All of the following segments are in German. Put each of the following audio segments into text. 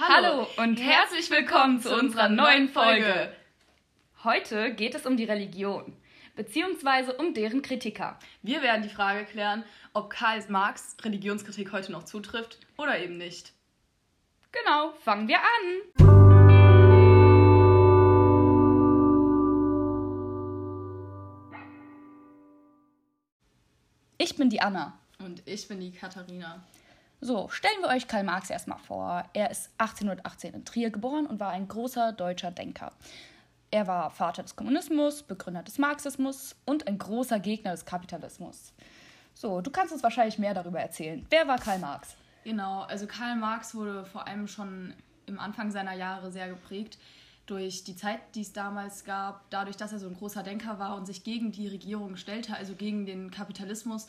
Hallo und herzlich willkommen zu unserer neuen Folge. Heute geht es um die Religion, beziehungsweise um deren Kritiker. Wir werden die Frage klären, ob Karl Marx Religionskritik heute noch zutrifft oder eben nicht. Genau, fangen wir an. Ich bin die Anna. Und ich bin die Katharina. So, stellen wir euch Karl Marx erstmal vor. Er ist 1818 in Trier geboren und war ein großer deutscher Denker. Er war Vater des Kommunismus, Begründer des Marxismus und ein großer Gegner des Kapitalismus. So, du kannst uns wahrscheinlich mehr darüber erzählen. Wer war Karl Marx? Genau, also Karl Marx wurde vor allem schon im Anfang seiner Jahre sehr geprägt durch die Zeit, die es damals gab, dadurch, dass er so ein großer Denker war und sich gegen die Regierung stellte, also gegen den Kapitalismus.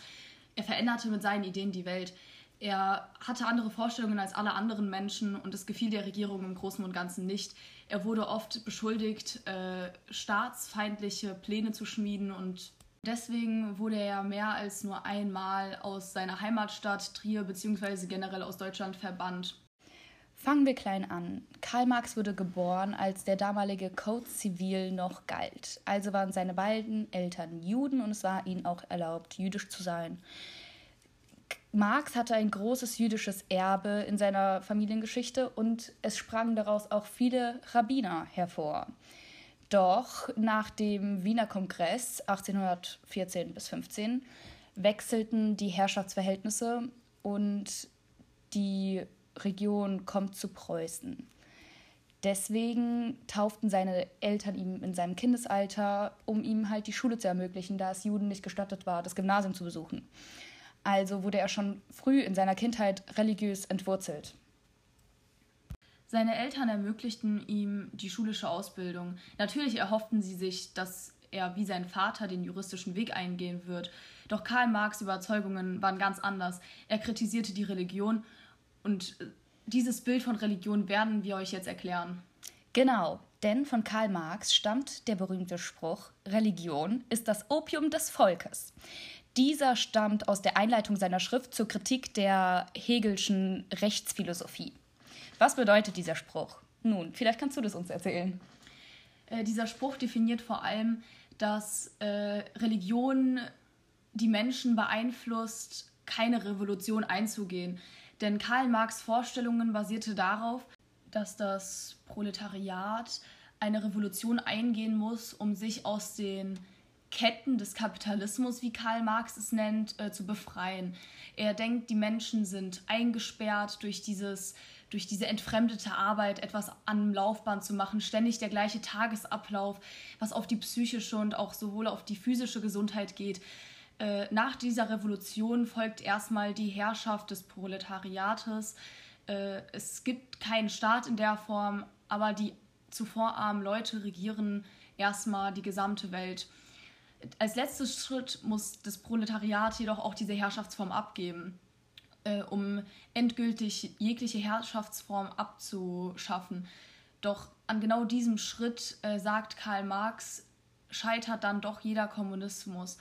Er veränderte mit seinen Ideen die Welt. Er hatte andere Vorstellungen als alle anderen Menschen und es gefiel der Regierung im Großen und Ganzen nicht. Er wurde oft beschuldigt, äh, staatsfeindliche Pläne zu schmieden und deswegen wurde er mehr als nur einmal aus seiner Heimatstadt Trier bzw. generell aus Deutschland verbannt. Fangen wir klein an. Karl Marx wurde geboren, als der damalige Code Civil noch galt. Also waren seine beiden Eltern Juden und es war ihnen auch erlaubt, jüdisch zu sein. Marx hatte ein großes jüdisches Erbe in seiner Familiengeschichte und es sprangen daraus auch viele Rabbiner hervor. Doch nach dem Wiener Kongress 1814 bis 15 wechselten die Herrschaftsverhältnisse und die Region kommt zu Preußen. Deswegen tauften seine Eltern ihn in seinem Kindesalter, um ihm halt die Schule zu ermöglichen, da es Juden nicht gestattet war, das Gymnasium zu besuchen. Also wurde er schon früh in seiner Kindheit religiös entwurzelt. Seine Eltern ermöglichten ihm die schulische Ausbildung. Natürlich erhofften sie sich, dass er wie sein Vater den juristischen Weg eingehen wird. Doch Karl Marx Überzeugungen waren ganz anders. Er kritisierte die Religion und dieses Bild von Religion werden wir euch jetzt erklären. Genau, denn von Karl Marx stammt der berühmte Spruch, Religion ist das Opium des Volkes. Dieser stammt aus der Einleitung seiner Schrift zur Kritik der Hegelschen Rechtsphilosophie. Was bedeutet dieser Spruch? Nun, vielleicht kannst du das uns erzählen. Äh, dieser Spruch definiert vor allem, dass äh, Religion die Menschen beeinflusst, keine Revolution einzugehen. Denn Karl Marx Vorstellungen basierte darauf, dass das Proletariat eine Revolution eingehen muss, um sich aus den Ketten des Kapitalismus, wie Karl Marx es nennt, äh, zu befreien. Er denkt, die Menschen sind eingesperrt durch dieses durch diese entfremdete Arbeit etwas am Laufband zu machen, ständig der gleiche Tagesablauf, was auf die psychische und auch sowohl auf die physische Gesundheit geht. Äh, nach dieser Revolution folgt erstmal die Herrschaft des Proletariates. Äh, es gibt keinen Staat in der Form, aber die zuvor armen Leute regieren erstmal die gesamte Welt als letzter Schritt muss das Proletariat jedoch auch diese Herrschaftsform abgeben, äh, um endgültig jegliche Herrschaftsform abzuschaffen. Doch an genau diesem Schritt, äh, sagt Karl Marx, scheitert dann doch jeder Kommunismus.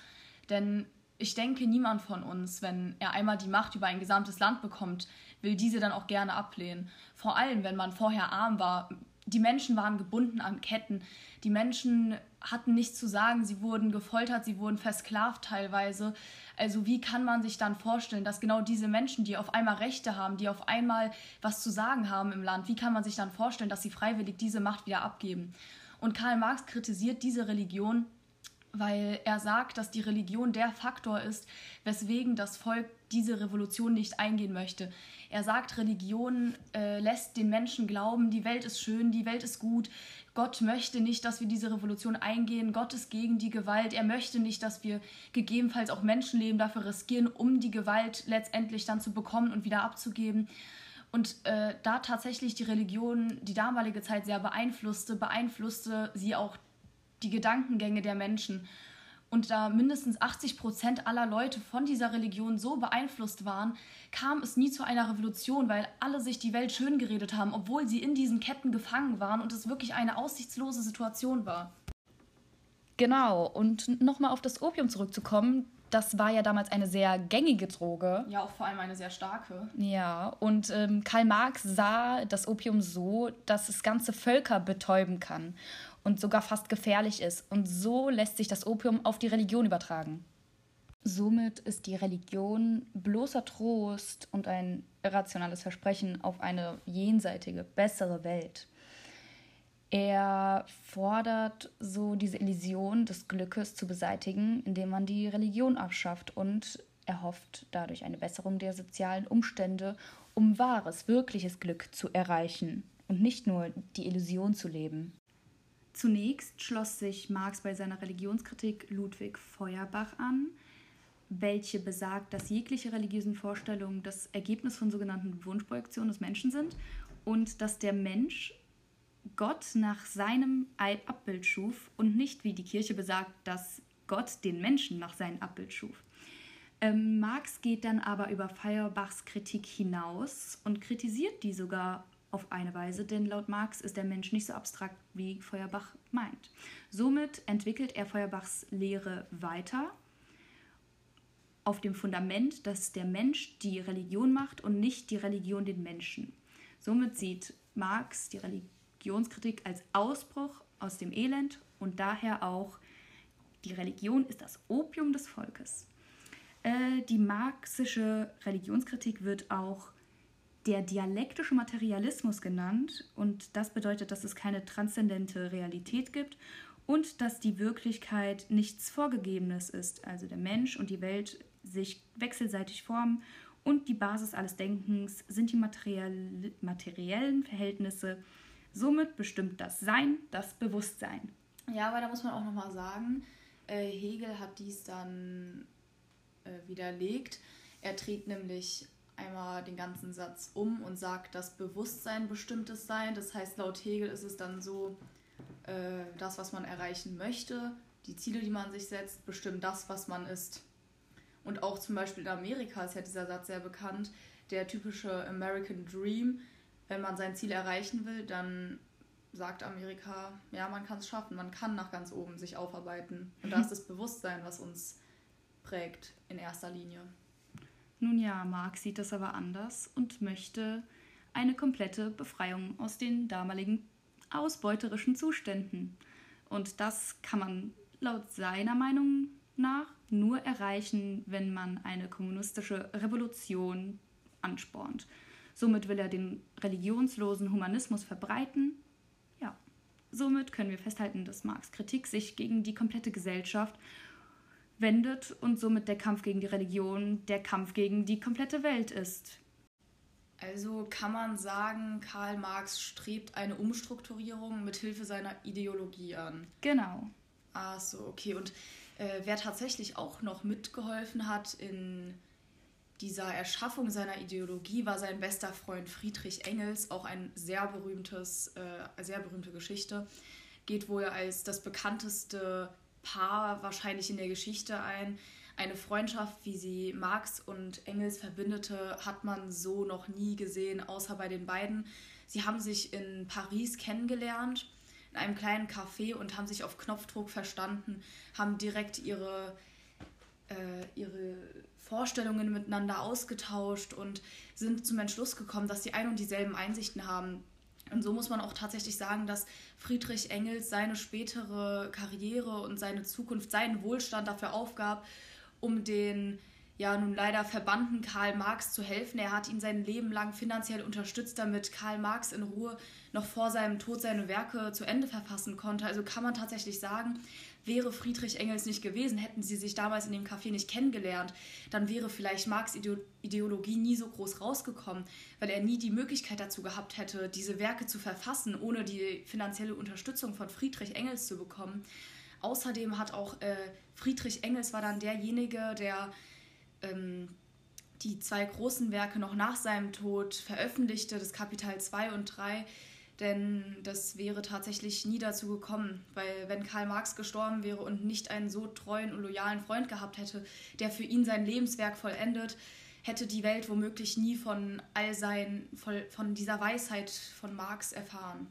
Denn ich denke, niemand von uns, wenn er einmal die Macht über ein gesamtes Land bekommt, will diese dann auch gerne ablehnen. Vor allem, wenn man vorher arm war, die Menschen waren gebunden an Ketten. Die Menschen hatten nichts zu sagen. Sie wurden gefoltert, sie wurden versklavt teilweise. Also wie kann man sich dann vorstellen, dass genau diese Menschen, die auf einmal Rechte haben, die auf einmal was zu sagen haben im Land, wie kann man sich dann vorstellen, dass sie freiwillig diese Macht wieder abgeben? Und Karl Marx kritisiert diese Religion, weil er sagt, dass die Religion der Faktor ist, weswegen das Volk diese Revolution nicht eingehen möchte. Er sagt, Religion äh, lässt den Menschen glauben, die Welt ist schön, die Welt ist gut. Gott möchte nicht, dass wir diese Revolution eingehen. Gott ist gegen die Gewalt. Er möchte nicht, dass wir gegebenenfalls auch Menschenleben dafür riskieren, um die Gewalt letztendlich dann zu bekommen und wieder abzugeben. Und äh, da tatsächlich die Religion die damalige Zeit sehr beeinflusste, beeinflusste sie auch die Gedankengänge der Menschen und da mindestens 80 Prozent aller Leute von dieser Religion so beeinflusst waren, kam es nie zu einer Revolution, weil alle sich die Welt schön geredet haben, obwohl sie in diesen Ketten gefangen waren und es wirklich eine aussichtslose Situation war. Genau, und nochmal auf das Opium zurückzukommen, das war ja damals eine sehr gängige Droge. Ja, auch vor allem eine sehr starke. Ja, und ähm, Karl Marx sah das Opium so, dass es ganze Völker betäuben kann und sogar fast gefährlich ist. Und so lässt sich das Opium auf die Religion übertragen. Somit ist die Religion bloßer Trost und ein irrationales Versprechen auf eine jenseitige, bessere Welt. Er fordert so diese Illusion des Glückes zu beseitigen, indem man die Religion abschafft und erhofft dadurch eine Besserung der sozialen Umstände, um wahres, wirkliches Glück zu erreichen und nicht nur die Illusion zu leben. Zunächst schloss sich Marx bei seiner Religionskritik Ludwig Feuerbach an, welche besagt, dass jegliche religiösen Vorstellungen das Ergebnis von sogenannten Wunschprojektionen des Menschen sind und dass der Mensch Gott nach seinem Abbild schuf und nicht, wie die Kirche besagt, dass Gott den Menschen nach seinem Abbild schuf. Ähm, Marx geht dann aber über Feuerbachs Kritik hinaus und kritisiert die sogar auf eine Weise, denn laut Marx ist der Mensch nicht so abstrakt, wie Feuerbach meint. Somit entwickelt er Feuerbachs Lehre weiter auf dem Fundament, dass der Mensch die Religion macht und nicht die Religion den Menschen. Somit sieht Marx die Religionskritik als Ausbruch aus dem Elend und daher auch die Religion ist das Opium des Volkes. Äh, die marxische Religionskritik wird auch der dialektische Materialismus genannt und das bedeutet, dass es keine transzendente Realität gibt und dass die Wirklichkeit nichts Vorgegebenes ist. Also der Mensch und die Welt sich wechselseitig formen und die Basis alles Denkens sind die materiell, materiellen Verhältnisse. Somit bestimmt das Sein das Bewusstsein. Ja, aber da muss man auch nochmal sagen, äh, Hegel hat dies dann äh, widerlegt. Er dreht nämlich einmal den ganzen Satz um und sagt, dass Bewusstsein bestimmtes Sein. Das heißt, laut Hegel ist es dann so, äh, das, was man erreichen möchte, die Ziele, die man sich setzt, bestimmen das, was man ist. Und auch zum Beispiel in Amerika ist ja dieser Satz sehr bekannt. Der typische American Dream, wenn man sein Ziel erreichen will, dann sagt Amerika, ja, man kann es schaffen, man kann nach ganz oben sich aufarbeiten. Und da ist das Bewusstsein, was uns prägt in erster Linie. Nun ja, Marx sieht das aber anders und möchte eine komplette Befreiung aus den damaligen ausbeuterischen Zuständen. Und das kann man laut seiner Meinung nach nur erreichen, wenn man eine kommunistische Revolution anspornt. Somit will er den religionslosen Humanismus verbreiten. Ja, somit können wir festhalten, dass Marx Kritik sich gegen die komplette Gesellschaft wendet und somit der Kampf gegen die Religion der Kampf gegen die komplette Welt ist. Also kann man sagen, Karl Marx strebt eine Umstrukturierung mit Hilfe seiner Ideologie an. Genau. Ach so, okay. Und äh, wer tatsächlich auch noch mitgeholfen hat in dieser Erschaffung seiner Ideologie, war sein bester Freund Friedrich Engels, auch ein sehr berühmtes, äh, sehr berühmte Geschichte. Geht wohl als das bekannteste Paar wahrscheinlich in der Geschichte ein. Eine Freundschaft, wie sie Marx und Engels verbindete, hat man so noch nie gesehen, außer bei den beiden. Sie haben sich in Paris kennengelernt in einem kleinen Café und haben sich auf Knopfdruck verstanden, haben direkt ihre, äh, ihre Vorstellungen miteinander ausgetauscht und sind zum Entschluss gekommen, dass sie ein und dieselben Einsichten haben. Und so muss man auch tatsächlich sagen, dass Friedrich Engels seine spätere Karriere und seine Zukunft, seinen Wohlstand dafür aufgab, um den ja nun leider verbannten Karl Marx zu helfen. Er hat ihn sein Leben lang finanziell unterstützt, damit Karl Marx in Ruhe noch vor seinem Tod seine Werke zu Ende verfassen konnte. Also kann man tatsächlich sagen, wäre Friedrich Engels nicht gewesen, hätten sie sich damals in dem Café nicht kennengelernt, dann wäre vielleicht Marx Ideologie nie so groß rausgekommen, weil er nie die Möglichkeit dazu gehabt hätte, diese Werke zu verfassen, ohne die finanzielle Unterstützung von Friedrich Engels zu bekommen. Außerdem hat auch äh, Friedrich Engels war dann derjenige, der ähm, die zwei großen Werke noch nach seinem Tod veröffentlichte, das Kapital 2 und 3, denn das wäre tatsächlich nie dazu gekommen, weil wenn Karl Marx gestorben wäre und nicht einen so treuen und loyalen Freund gehabt hätte, der für ihn sein Lebenswerk vollendet, hätte die Welt womöglich nie von all sein, von dieser Weisheit von Marx erfahren.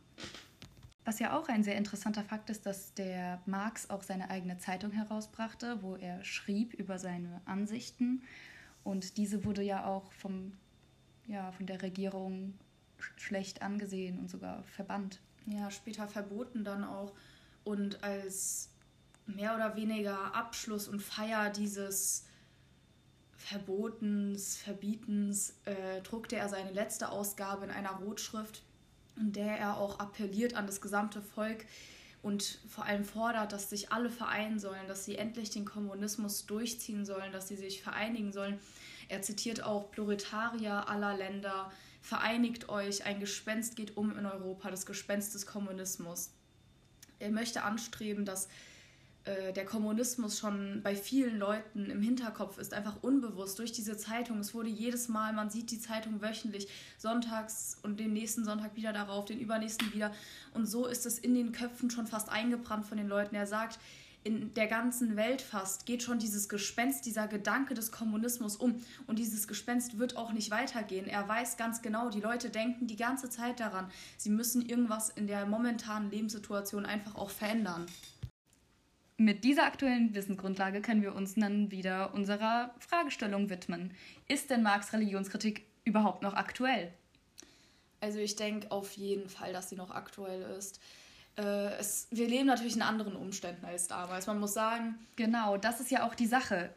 Was ja auch ein sehr interessanter Fakt ist, dass der Marx auch seine eigene Zeitung herausbrachte, wo er schrieb über seine Ansichten. Und diese wurde ja auch vom, ja, von der Regierung schlecht angesehen und sogar verbannt. Ja, später verboten dann auch. Und als mehr oder weniger Abschluss und Feier dieses Verbotens, Verbietens, äh, druckte er seine letzte Ausgabe in einer Rotschrift in der er auch appelliert an das gesamte Volk und vor allem fordert, dass sich alle vereinen sollen, dass sie endlich den Kommunismus durchziehen sollen, dass sie sich vereinigen sollen. Er zitiert auch Proletarier aller Länder, vereinigt euch, ein Gespenst geht um in Europa, das Gespenst des Kommunismus. Er möchte anstreben, dass äh, der Kommunismus schon bei vielen Leuten im Hinterkopf ist, einfach unbewusst durch diese Zeitung. Es wurde jedes Mal, man sieht die Zeitung wöchentlich, sonntags und den nächsten Sonntag wieder darauf, den übernächsten wieder. Und so ist es in den Köpfen schon fast eingebrannt von den Leuten. Er sagt, in der ganzen Welt fast geht schon dieses Gespenst, dieser Gedanke des Kommunismus um. Und dieses Gespenst wird auch nicht weitergehen. Er weiß ganz genau, die Leute denken die ganze Zeit daran, sie müssen irgendwas in der momentanen Lebenssituation einfach auch verändern mit dieser aktuellen Wissensgrundlage können wir uns dann wieder unserer Fragestellung widmen. Ist denn Marx Religionskritik überhaupt noch aktuell? Also ich denke auf jeden Fall, dass sie noch aktuell ist. Äh, es, wir leben natürlich in anderen Umständen als damals. Man muss sagen. Genau, das ist ja auch die Sache.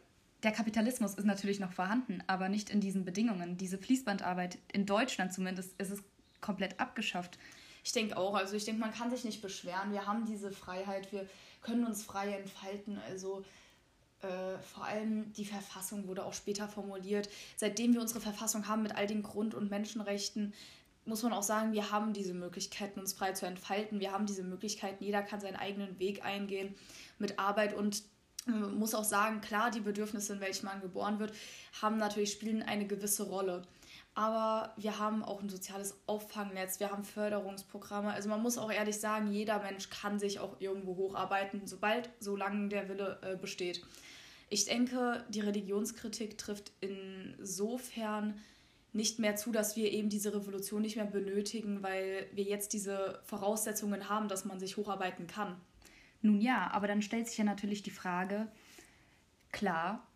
Der Kapitalismus ist natürlich noch vorhanden, aber nicht in diesen Bedingungen. Diese Fließbandarbeit, in Deutschland zumindest, ist es komplett abgeschafft. Ich denke auch. Also ich denke, man kann sich nicht beschweren. Wir haben diese Freiheit. Wir können uns frei entfalten. Also äh, vor allem die Verfassung wurde auch später formuliert. Seitdem wir unsere Verfassung haben mit all den Grund- und Menschenrechten, muss man auch sagen, wir haben diese Möglichkeiten, uns frei zu entfalten. Wir haben diese Möglichkeiten, jeder kann seinen eigenen Weg eingehen mit Arbeit und man muss auch sagen, klar, die Bedürfnisse, in welchen man geboren wird, haben natürlich spielen eine gewisse Rolle. Aber wir haben auch ein soziales Auffangnetz, wir haben Förderungsprogramme. Also man muss auch ehrlich sagen, jeder Mensch kann sich auch irgendwo hocharbeiten, sobald, solange der Wille äh, besteht. Ich denke, die Religionskritik trifft insofern nicht mehr zu, dass wir eben diese Revolution nicht mehr benötigen, weil wir jetzt diese Voraussetzungen haben, dass man sich hocharbeiten kann. Nun ja, aber dann stellt sich ja natürlich die Frage, klar,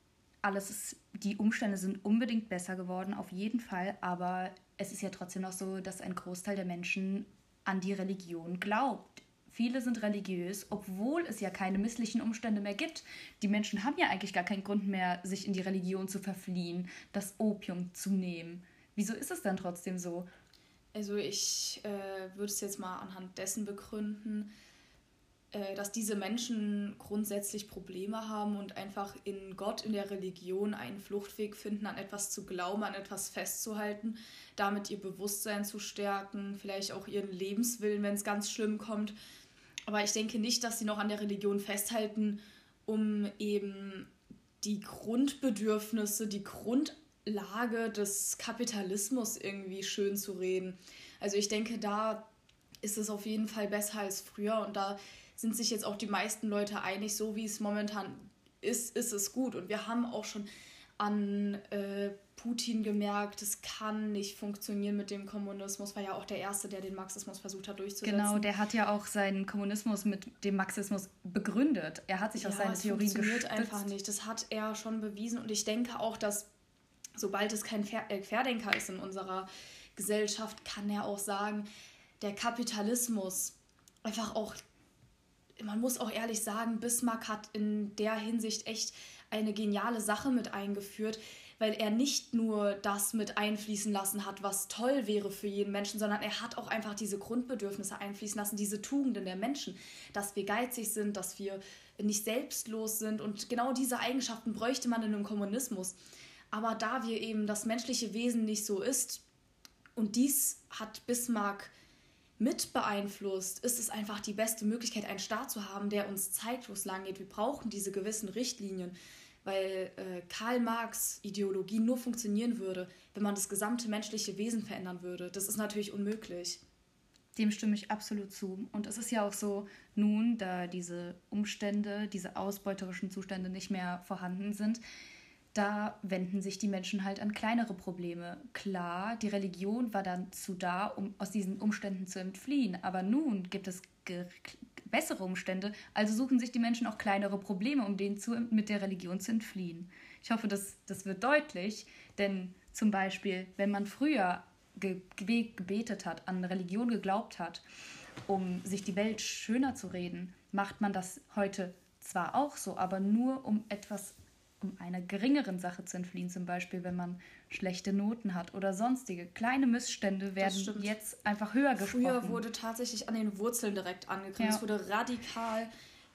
alles ist, die Umstände sind unbedingt besser geworden, auf jeden Fall, aber es ist ja trotzdem noch so, dass ein Großteil der Menschen an die Religion glaubt. Viele sind religiös, obwohl es ja keine misslichen Umstände mehr gibt. Die Menschen haben ja eigentlich gar keinen Grund mehr, sich in die Religion zu verfliehen, das Opium zu nehmen. Wieso ist es dann trotzdem so? Also ich äh, würde es jetzt mal anhand dessen begründen, dass diese Menschen grundsätzlich Probleme haben und einfach in Gott, in der Religion einen Fluchtweg finden, an etwas zu glauben, an etwas festzuhalten, damit ihr Bewusstsein zu stärken, vielleicht auch ihren Lebenswillen, wenn es ganz schlimm kommt. Aber ich denke nicht, dass sie noch an der Religion festhalten, um eben die Grundbedürfnisse, die Grundlage des Kapitalismus irgendwie schön zu reden. Also ich denke, da ist es auf jeden Fall besser als früher und da sind sich jetzt auch die meisten Leute einig, so wie es momentan ist, ist es gut. Und wir haben auch schon an äh, Putin gemerkt, es kann nicht funktionieren mit dem Kommunismus, war ja auch der Erste, der den Marxismus versucht hat durchzusetzen. Genau, der hat ja auch seinen Kommunismus mit dem Marxismus begründet. Er hat sich ja, auf seine Theorien funktioniert gestützt. einfach nicht. Das hat er schon bewiesen und ich denke auch, dass sobald es kein äh, Querdenker ist in unserer Gesellschaft, kann er auch sagen, der Kapitalismus einfach auch man muss auch ehrlich sagen, Bismarck hat in der Hinsicht echt eine geniale Sache mit eingeführt, weil er nicht nur das mit einfließen lassen hat, was toll wäre für jeden Menschen, sondern er hat auch einfach diese Grundbedürfnisse einfließen lassen, diese Tugenden der Menschen, dass wir geizig sind, dass wir nicht selbstlos sind und genau diese Eigenschaften bräuchte man in einem Kommunismus. Aber da wir eben das menschliche Wesen nicht so ist, und dies hat Bismarck mit beeinflusst, ist es einfach die beste Möglichkeit, einen Staat zu haben, der uns es lang geht. Wir brauchen diese gewissen Richtlinien, weil äh, Karl Marx Ideologie nur funktionieren würde, wenn man das gesamte menschliche Wesen verändern würde. Das ist natürlich unmöglich. Dem stimme ich absolut zu. Und es ist ja auch so, nun, da diese Umstände, diese ausbeuterischen Zustände nicht mehr vorhanden sind, da wenden sich die Menschen halt an kleinere Probleme. Klar, die Religion war dann zu da, um aus diesen Umständen zu entfliehen, aber nun gibt es bessere Umstände, also suchen sich die Menschen auch kleinere Probleme, um denen zu, mit der Religion zu entfliehen. Ich hoffe, das, das wird deutlich, denn zum Beispiel, wenn man früher ge gebetet hat, an Religion geglaubt hat, um sich die Welt schöner zu reden, macht man das heute zwar auch so, aber nur um etwas um einer geringeren Sache zu entfliehen, zum Beispiel wenn man schlechte Noten hat oder sonstige kleine Missstände werden jetzt einfach höher gesprochen. Früher wurde tatsächlich an den Wurzeln direkt angegriffen. Ja. Es wurde radikal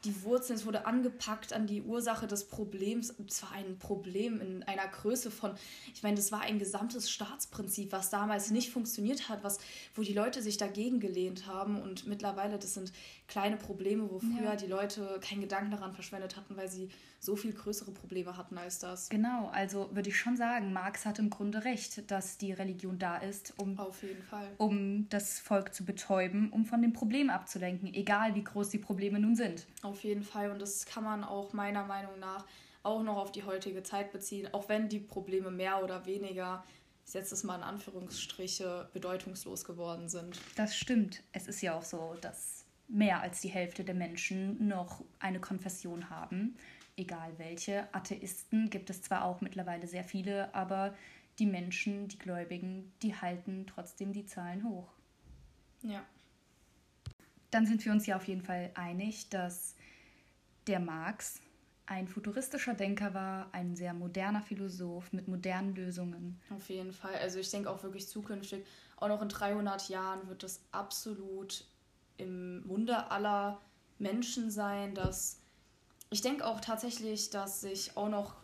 die Wurzeln, es wurde angepackt an die Ursache des Problems. Und zwar ein Problem in einer Größe von, ich meine, das war ein gesamtes Staatsprinzip, was damals nicht funktioniert hat, was, wo die Leute sich dagegen gelehnt haben. Und mittlerweile, das sind kleine Probleme, wo früher ja. die Leute keinen Gedanken daran verschwendet hatten, weil sie so viel größere Probleme hatten als das. Genau, also würde ich schon sagen, Marx hat im Grunde recht, dass die Religion da ist, um, Auf jeden Fall. um das Volk zu betäuben, um von dem Problem abzulenken, egal wie groß die Probleme nun sind. Auf jeden Fall und das kann man auch meiner Meinung nach auch noch auf die heutige Zeit beziehen, auch wenn die Probleme mehr oder weniger ich setze es mal in Anführungsstriche, bedeutungslos geworden sind. Das stimmt. Es ist ja auch so, dass mehr als die Hälfte der Menschen noch eine Konfession haben egal welche. Atheisten gibt es zwar auch mittlerweile sehr viele, aber die Menschen, die Gläubigen, die halten trotzdem die Zahlen hoch. Ja. Dann sind wir uns ja auf jeden Fall einig, dass der Marx ein futuristischer Denker war, ein sehr moderner Philosoph mit modernen Lösungen. Auf jeden Fall. Also ich denke auch wirklich zukünftig, auch noch in 300 Jahren wird es absolut im Munde aller Menschen sein, dass ich denke auch tatsächlich, dass sich auch noch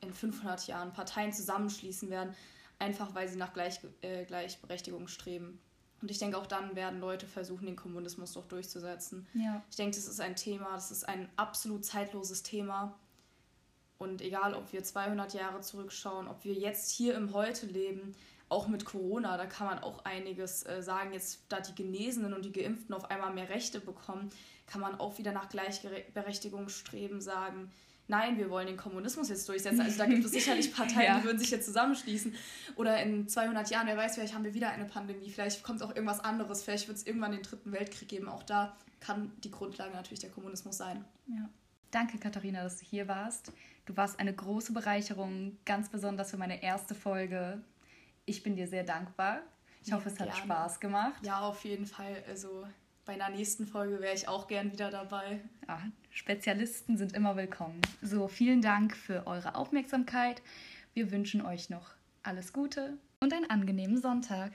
in 500 Jahren Parteien zusammenschließen werden, einfach weil sie nach Gleich, äh, Gleichberechtigung streben. Und ich denke, auch dann werden Leute versuchen, den Kommunismus doch durchzusetzen. Ja. Ich denke, das ist ein Thema, das ist ein absolut zeitloses Thema. Und egal, ob wir 200 Jahre zurückschauen, ob wir jetzt hier im Heute leben, auch mit Corona, da kann man auch einiges äh, sagen. Jetzt, da die Genesenen und die Geimpften auf einmal mehr Rechte bekommen, kann man auch wieder nach Gleichberechtigung streben, sagen, nein, wir wollen den Kommunismus jetzt durchsetzen. Also da gibt es sicherlich Parteien, ja. die würden sich jetzt zusammenschließen. Oder in 200 Jahren, wer weiß, vielleicht haben wir wieder eine Pandemie, vielleicht kommt auch irgendwas anderes, vielleicht wird es irgendwann den dritten Weltkrieg geben. Auch da kann die Grundlage natürlich der Kommunismus sein. Ja. Danke, Katharina, dass du hier warst. Du warst eine große Bereicherung, ganz besonders für meine erste Folge. Ich bin dir sehr dankbar. Ich hoffe, es hat gerne. Spaß gemacht. Ja, auf jeden Fall. Also bei einer nächsten Folge wäre ich auch gern wieder dabei. Ja, Spezialisten sind immer willkommen. So, vielen Dank für eure Aufmerksamkeit. Wir wünschen euch noch alles Gute und einen angenehmen Sonntag.